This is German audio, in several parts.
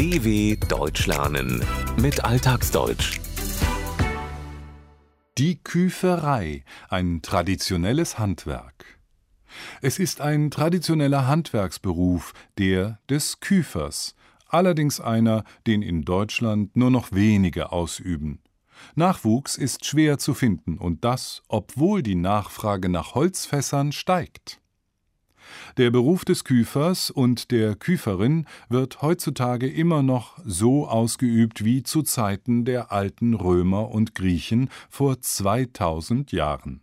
DW Deutsch lernen mit Alltagsdeutsch. Die Küferei, ein traditionelles Handwerk. Es ist ein traditioneller Handwerksberuf, der des Küfers, allerdings einer, den in Deutschland nur noch wenige ausüben. Nachwuchs ist schwer zu finden und das, obwohl die Nachfrage nach Holzfässern steigt. Der Beruf des Küfers und der Küferin wird heutzutage immer noch so ausgeübt wie zu Zeiten der alten Römer und Griechen vor 2000 Jahren.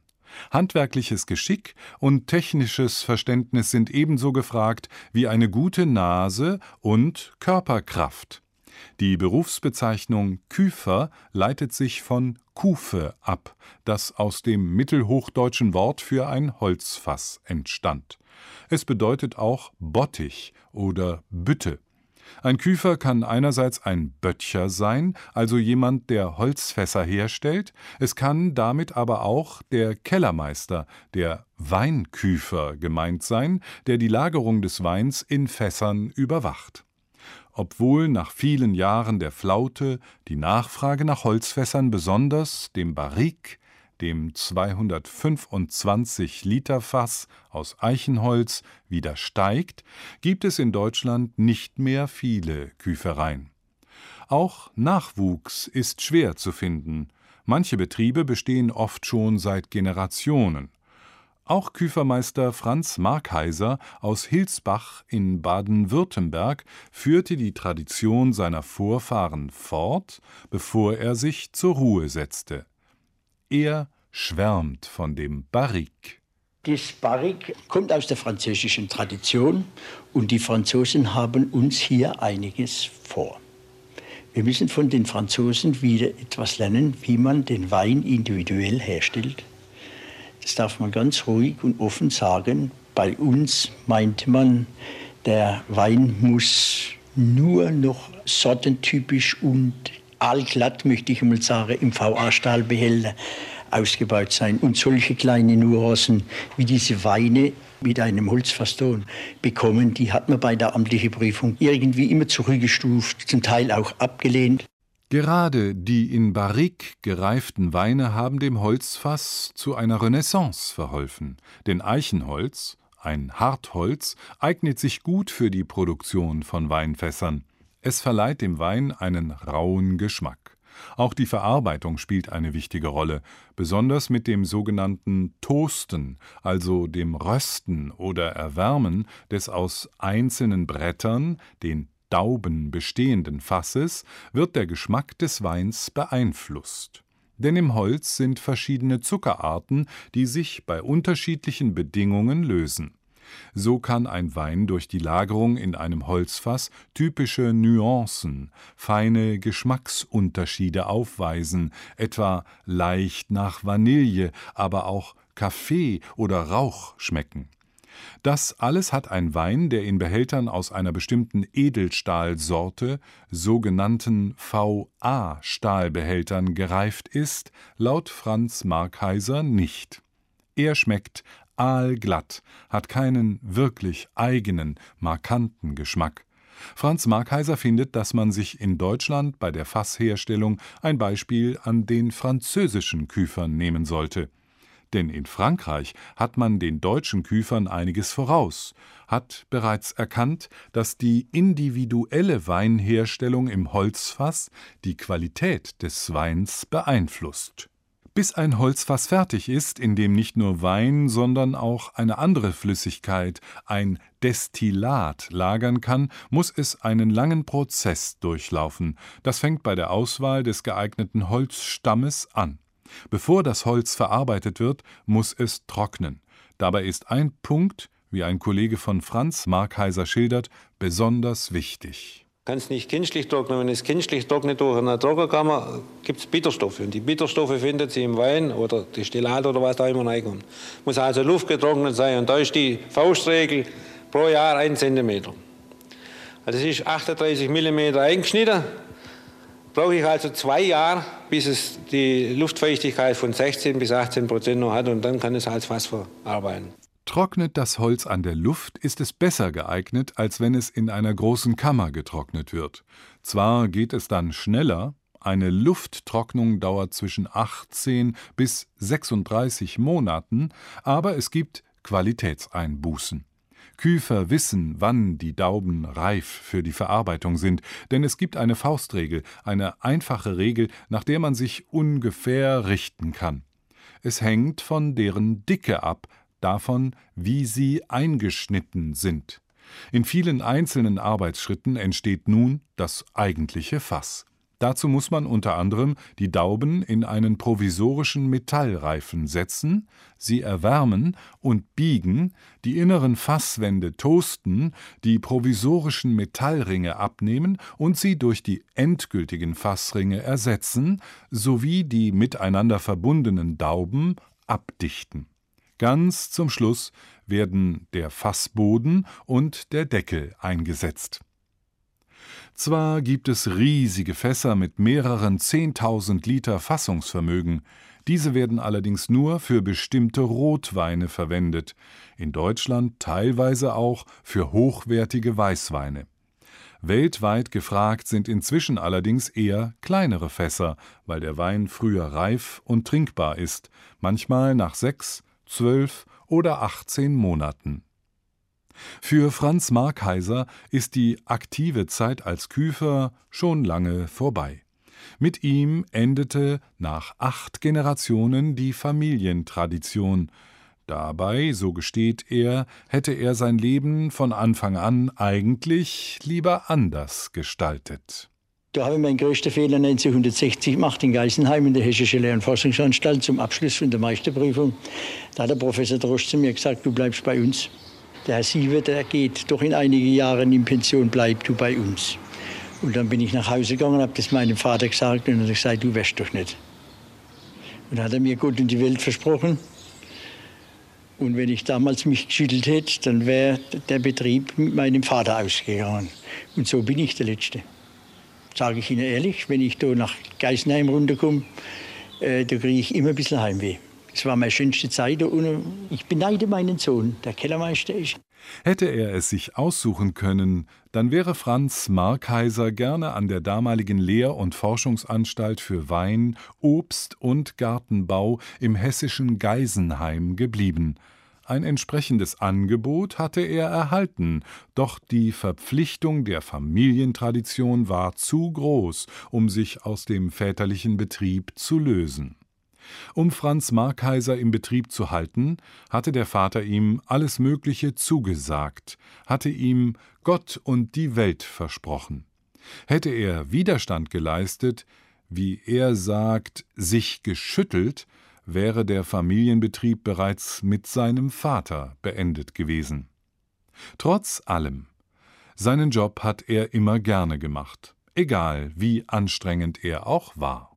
Handwerkliches Geschick und technisches Verständnis sind ebenso gefragt wie eine gute Nase und Körperkraft. Die Berufsbezeichnung Küfer leitet sich von Kufe ab, das aus dem mittelhochdeutschen Wort für ein Holzfass entstand. Es bedeutet auch Bottich oder Bütte. Ein Küfer kann einerseits ein Böttcher sein, also jemand, der Holzfässer herstellt, es kann damit aber auch der Kellermeister, der Weinküfer gemeint sein, der die Lagerung des Weins in Fässern überwacht. Obwohl nach vielen Jahren der Flaute die Nachfrage nach Holzfässern besonders dem Barrique, dem 225 Liter Fass aus Eichenholz, wieder steigt, gibt es in Deutschland nicht mehr viele Küfereien. Auch Nachwuchs ist schwer zu finden. Manche Betriebe bestehen oft schon seit Generationen. Auch Küfermeister Franz Markheiser aus Hilsbach in Baden-Württemberg führte die Tradition seiner Vorfahren fort, bevor er sich zur Ruhe setzte. Er schwärmt von dem Barrique. Das Barrique kommt aus der französischen Tradition und die Franzosen haben uns hier einiges vor. Wir müssen von den Franzosen wieder etwas lernen, wie man den Wein individuell herstellt das darf man ganz ruhig und offen sagen. Bei uns meinte man, der Wein muss nur noch sortentypisch und allglatt, möchte ich mal sagen, im VA-Stahlbehälter ausgebaut sein. Und solche kleine Nuancen wie diese Weine mit einem Holzfaston bekommen, die hat man bei der amtlichen Prüfung irgendwie immer zurückgestuft, zum Teil auch abgelehnt. Gerade die in Barrique gereiften Weine haben dem Holzfass zu einer Renaissance verholfen, denn Eichenholz, ein Hartholz, eignet sich gut für die Produktion von Weinfässern. Es verleiht dem Wein einen rauen Geschmack. Auch die Verarbeitung spielt eine wichtige Rolle, besonders mit dem sogenannten Toasten, also dem Rösten oder Erwärmen des aus einzelnen Brettern, den Dauben bestehenden Fasses wird der Geschmack des Weins beeinflusst. Denn im Holz sind verschiedene Zuckerarten, die sich bei unterschiedlichen Bedingungen lösen. So kann ein Wein durch die Lagerung in einem Holzfass typische Nuancen, feine Geschmacksunterschiede aufweisen, etwa leicht nach Vanille, aber auch Kaffee oder Rauch schmecken. Das alles hat ein Wein, der in Behältern aus einer bestimmten Edelstahlsorte, sogenannten VA-Stahlbehältern, gereift ist, laut Franz Markheiser nicht. Er schmeckt aalglatt, hat keinen wirklich eigenen, markanten Geschmack. Franz Markheiser findet, dass man sich in Deutschland bei der Fassherstellung ein Beispiel an den französischen Küfern nehmen sollte. Denn in Frankreich hat man den deutschen Küfern einiges voraus, hat bereits erkannt, dass die individuelle Weinherstellung im Holzfass die Qualität des Weins beeinflusst. Bis ein Holzfass fertig ist, in dem nicht nur Wein, sondern auch eine andere Flüssigkeit, ein Destillat, lagern kann, muss es einen langen Prozess durchlaufen. Das fängt bei der Auswahl des geeigneten Holzstammes an. Bevor das Holz verarbeitet wird, muss es trocknen. Dabei ist ein Punkt, wie ein Kollege von Franz Markheiser schildert, besonders wichtig. Kann es nicht künstlich trocknen. Wenn es künstlich trocknet durch eine Trockenkammer, gibt es Bitterstoffe. Und die Bitterstoffe findet sie im Wein oder die Stillat oder was da immer reinkommt. Muss also luftgetrocknet sein. Und da ist die Faustregel pro Jahr ein Zentimeter. Also es ist 38 mm eingeschnitten brauche ich also zwei Jahre, bis es die Luftfeuchtigkeit von 16 bis 18 Prozent noch hat und dann kann es als Fass verarbeiten. Trocknet das Holz an der Luft, ist es besser geeignet, als wenn es in einer großen Kammer getrocknet wird. Zwar geht es dann schneller, eine Lufttrocknung dauert zwischen 18 bis 36 Monaten, aber es gibt Qualitätseinbußen. Küfer wissen, wann die Dauben reif für die Verarbeitung sind, denn es gibt eine Faustregel, eine einfache Regel, nach der man sich ungefähr richten kann. Es hängt von deren Dicke ab, davon, wie sie eingeschnitten sind. In vielen einzelnen Arbeitsschritten entsteht nun das eigentliche Fass. Dazu muss man unter anderem die Dauben in einen provisorischen Metallreifen setzen, sie erwärmen und biegen, die inneren Fasswände toasten, die provisorischen Metallringe abnehmen und sie durch die endgültigen Fassringe ersetzen, sowie die miteinander verbundenen Dauben abdichten. Ganz zum Schluss werden der Fassboden und der Deckel eingesetzt. Zwar gibt es riesige Fässer mit mehreren zehntausend Liter Fassungsvermögen, diese werden allerdings nur für bestimmte Rotweine verwendet, in Deutschland teilweise auch für hochwertige Weißweine. Weltweit gefragt sind inzwischen allerdings eher kleinere Fässer, weil der Wein früher reif und trinkbar ist, manchmal nach sechs, zwölf oder achtzehn Monaten. Für Franz Markheiser ist die aktive Zeit als Küfer schon lange vorbei. Mit ihm endete nach acht Generationen die Familientradition. Dabei, so gesteht er, hätte er sein Leben von Anfang an eigentlich lieber anders gestaltet. Da habe ich meinen größten Fehler 1960 gemacht in Geisenheim in der Hessischen Lehr- und Forschungsanstalt zum Abschluss von der Meisterprüfung. Da hat der Professor Drosch zu mir gesagt, du bleibst bei uns. Der Herr Siever, der geht doch in einigen Jahren in Pension, bleib du bei uns. Und dann bin ich nach Hause gegangen, habe das meinem Vater gesagt und er hat gesagt, du wärst doch nicht. Und dann hat er mir Gott und die Welt versprochen. Und wenn ich damals mich geschüttelt hätte, dann wäre der Betrieb mit meinem Vater ausgegangen. Und so bin ich der Letzte sage ich Ihnen ehrlich, wenn ich da nach Geisenheim runterkomme, äh, da kriege ich immer ein bisschen Heimweh. Es war meine schönste Zeit und ich beneide meinen Sohn, der Kellermeister ist. Hätte er es sich aussuchen können, dann wäre Franz Markheiser gerne an der damaligen Lehr- und Forschungsanstalt für Wein, Obst und Gartenbau im hessischen Geisenheim geblieben – ein entsprechendes Angebot hatte er erhalten, doch die Verpflichtung der Familientradition war zu groß, um sich aus dem väterlichen Betrieb zu lösen. Um Franz Markheiser im Betrieb zu halten, hatte der Vater ihm alles Mögliche zugesagt, hatte ihm Gott und die Welt versprochen. Hätte er Widerstand geleistet, wie er sagt, sich geschüttelt, wäre der Familienbetrieb bereits mit seinem Vater beendet gewesen. Trotz allem, seinen Job hat er immer gerne gemacht, egal wie anstrengend er auch war.